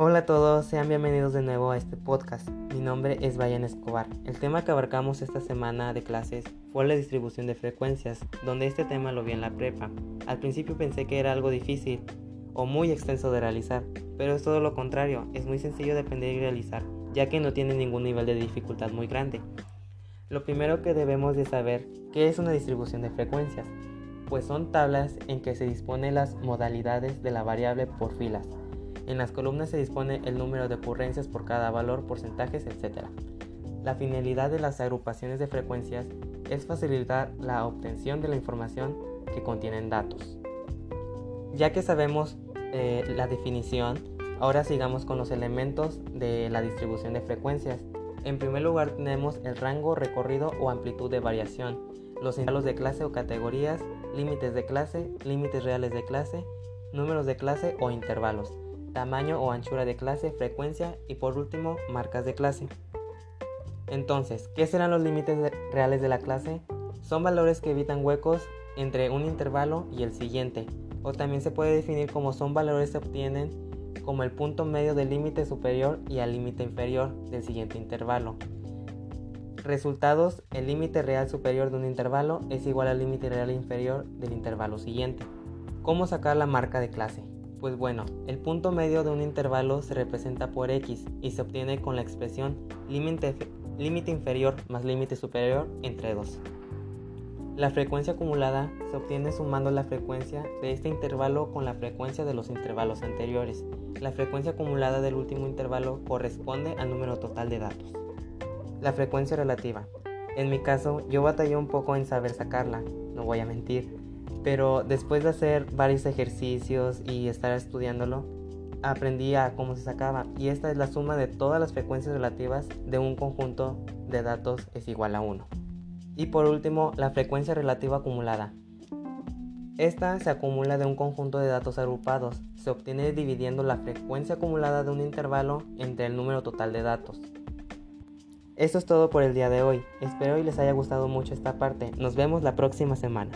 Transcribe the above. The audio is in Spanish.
Hola a todos, sean bienvenidos de nuevo a este podcast. Mi nombre es Bayan Escobar. El tema que abarcamos esta semana de clases fue la distribución de frecuencias, donde este tema lo vi en la prepa. Al principio pensé que era algo difícil o muy extenso de realizar, pero es todo lo contrario, es muy sencillo de aprender y realizar, ya que no tiene ningún nivel de dificultad muy grande. Lo primero que debemos de saber, ¿qué es una distribución de frecuencias? Pues son tablas en que se disponen las modalidades de la variable por filas. En las columnas se dispone el número de ocurrencias por cada valor, porcentajes, etc. La finalidad de las agrupaciones de frecuencias es facilitar la obtención de la información que contienen datos. Ya que sabemos eh, la definición, ahora sigamos con los elementos de la distribución de frecuencias. En primer lugar tenemos el rango, recorrido o amplitud de variación, los intervalos de clase o categorías, límites de clase, límites reales de clase, números de clase o intervalos, tamaño o anchura de clase, frecuencia y por último marcas de clase. Entonces, ¿qué serán los límites reales de la clase? Son valores que evitan huecos entre un intervalo y el siguiente, o también se puede definir como son valores que se obtienen como el punto medio del límite superior y al límite inferior del siguiente intervalo. Resultados, el límite real superior de un intervalo es igual al límite real inferior del intervalo siguiente. ¿Cómo sacar la marca de clase? Pues bueno, el punto medio de un intervalo se representa por x y se obtiene con la expresión límite, inferior más límite superior entre 2. La frecuencia acumulada se obtiene sumando la frecuencia de este intervalo con la frecuencia de los intervalos anteriores. La frecuencia acumulada del último intervalo corresponde al número total de datos. La frecuencia relativa. En mi caso, yo batallé un poco en saber sacarla, no voy a mentir, pero después de hacer varios ejercicios y estar estudiándolo, aprendí a cómo se sacaba y esta es la suma de todas las frecuencias relativas de un conjunto de datos es igual a 1. Y por último, la frecuencia relativa acumulada. Esta se acumula de un conjunto de datos agrupados. Se obtiene dividiendo la frecuencia acumulada de un intervalo entre el número total de datos. Esto es todo por el día de hoy. Espero y les haya gustado mucho esta parte. Nos vemos la próxima semana.